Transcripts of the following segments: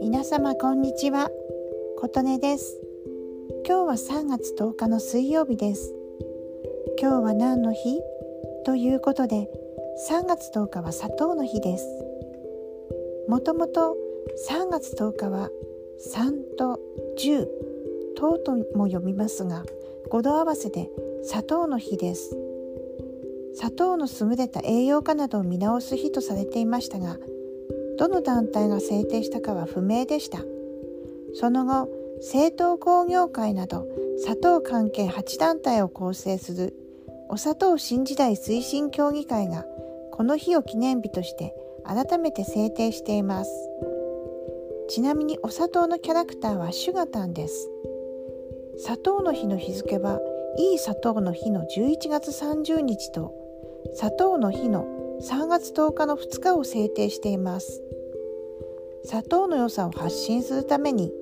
皆様こんにちは。琴音です。今日は3月10日の水曜日です。今日は何の日？ということで3月10日は砂糖の日です。もともと3月10日は3と10糖とも読みますが語呂合わせで砂糖の日です。砂糖の優れた栄養価などを見直す日とされていましたがどの団体が制定したかは不明でした。その後政党工業会など砂糖関係8団体を構成するお砂糖新時代推進協議会がこの日を記念日として改めて制定しています。ちなみにお砂糖のキャラクターはシュガタンです。砂糖の日の日付はいい砂糖の日の11月30日と砂糖の日の3月10日の2日を制定しています。砂糖の良さを発信するために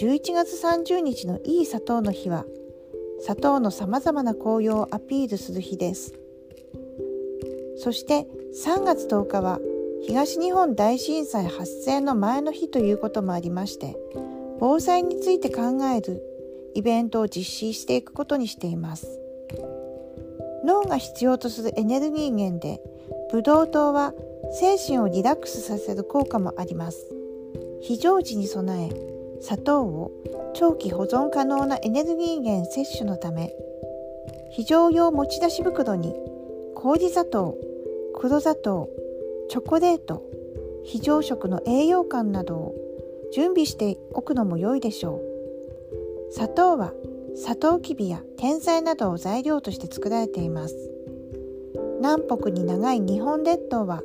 11月30日のいい砂糖の日は砂糖のさまざまな紅葉をアピールする日です。そして3月10日は東日本大震災発生の前の日ということもありまして防災について考えるイベントを実施していくことにしています。脳が必要とするエネルギー源でブドウ糖は精神をリラックスさせる効果もあります。非常時に備え砂糖を長期保存可能なエネルギー源摂取のため非常用持ち出し袋に麹砂糖黒砂糖チョコレート非常食の栄養感などを準備しておくのも良いでしょう。砂糖はサトウキビや天才などを材料として作られています。南北に長い日本列島は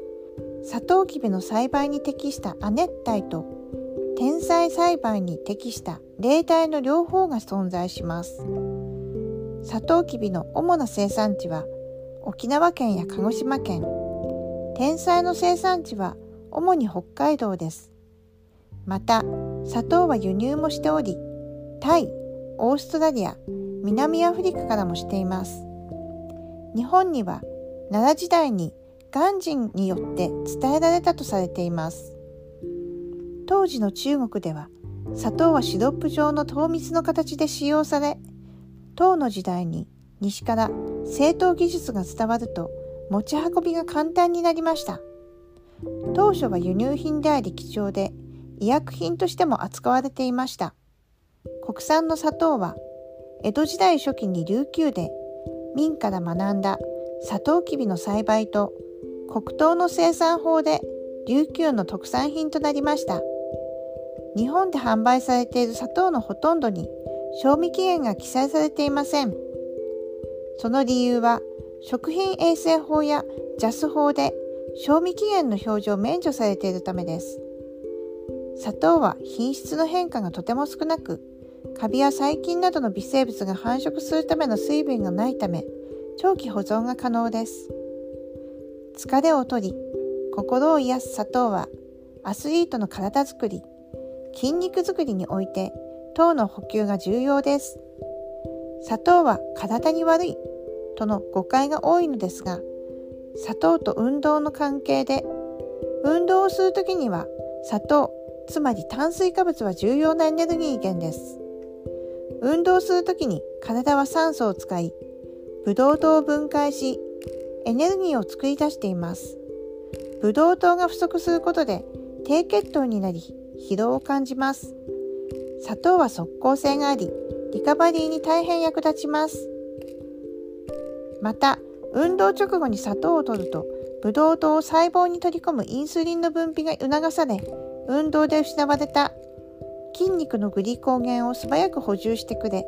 サトウキビの栽培に適した亜熱帯と天才栽培に適した冷帯の両方が存在します。サトウキビの主な生産地は沖縄県や鹿児島県。天才の生産地は主に北海道です。また砂糖は輸入もしておりタイオーストラリア南アフリカからもしています。日本には奈良時代に鑑真によって伝えられたとされています。当時の中国では砂糖はシロップ状の糖蜜の形で使用され唐の時代に西から製糖技術が伝わると持ち運びが簡単になりました。当初は輸入品であり貴重で医薬品としても扱われていました。国産の砂糖は江戸時代初期に琉球で明から学んだサトウキビの栽培と黒糖の生産法で琉球の特産品となりました。日本で販売されている砂糖のほとんどに賞味期限が記載されていません。その理由は食品衛生法や JAS 法で賞味期限の表示を免除されているためです。砂糖は品質の変化がとても少なくカビや細菌などの微生物が繁殖するための水分がないため長期保存が可能です。疲れを取り心を癒す砂糖はアスリートの体づくり筋肉づくりにおいて糖の補給が重要です。砂糖は体に悪いとの誤解が多いのですが砂糖と運動の関係で運動をする時には砂糖つまり炭水化物は重要なエネルギー源です。運動するときに体は酸素を使い、ブドウ糖を分解し、エネルギーを作り出しています。ブドウ糖が不足することで低血糖になり、疲労を感じます。砂糖は即効性があり、リカバリーに大変役立ちます。また、運動直後に砂糖を摂ると、ブドウ糖を細胞に取り込むインスリンの分泌が促され、運動で失われた筋肉のグリコーゲンを素早く補充してくれ。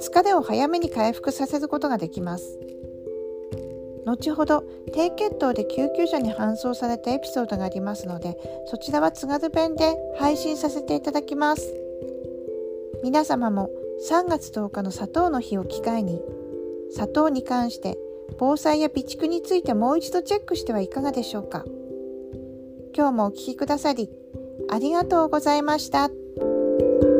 疲れを早めに回復させることができます。後ほど低血糖で救急車に搬送されたエピソードがありますのでそちらは津軽弁で配信させていただきます。皆様も3月10日の砂糖の日を機会に砂糖に関して防災や備蓄についてもう一度チェックしてはいかがでしょうか。今日もお聴きくださりありがとうございました。thank you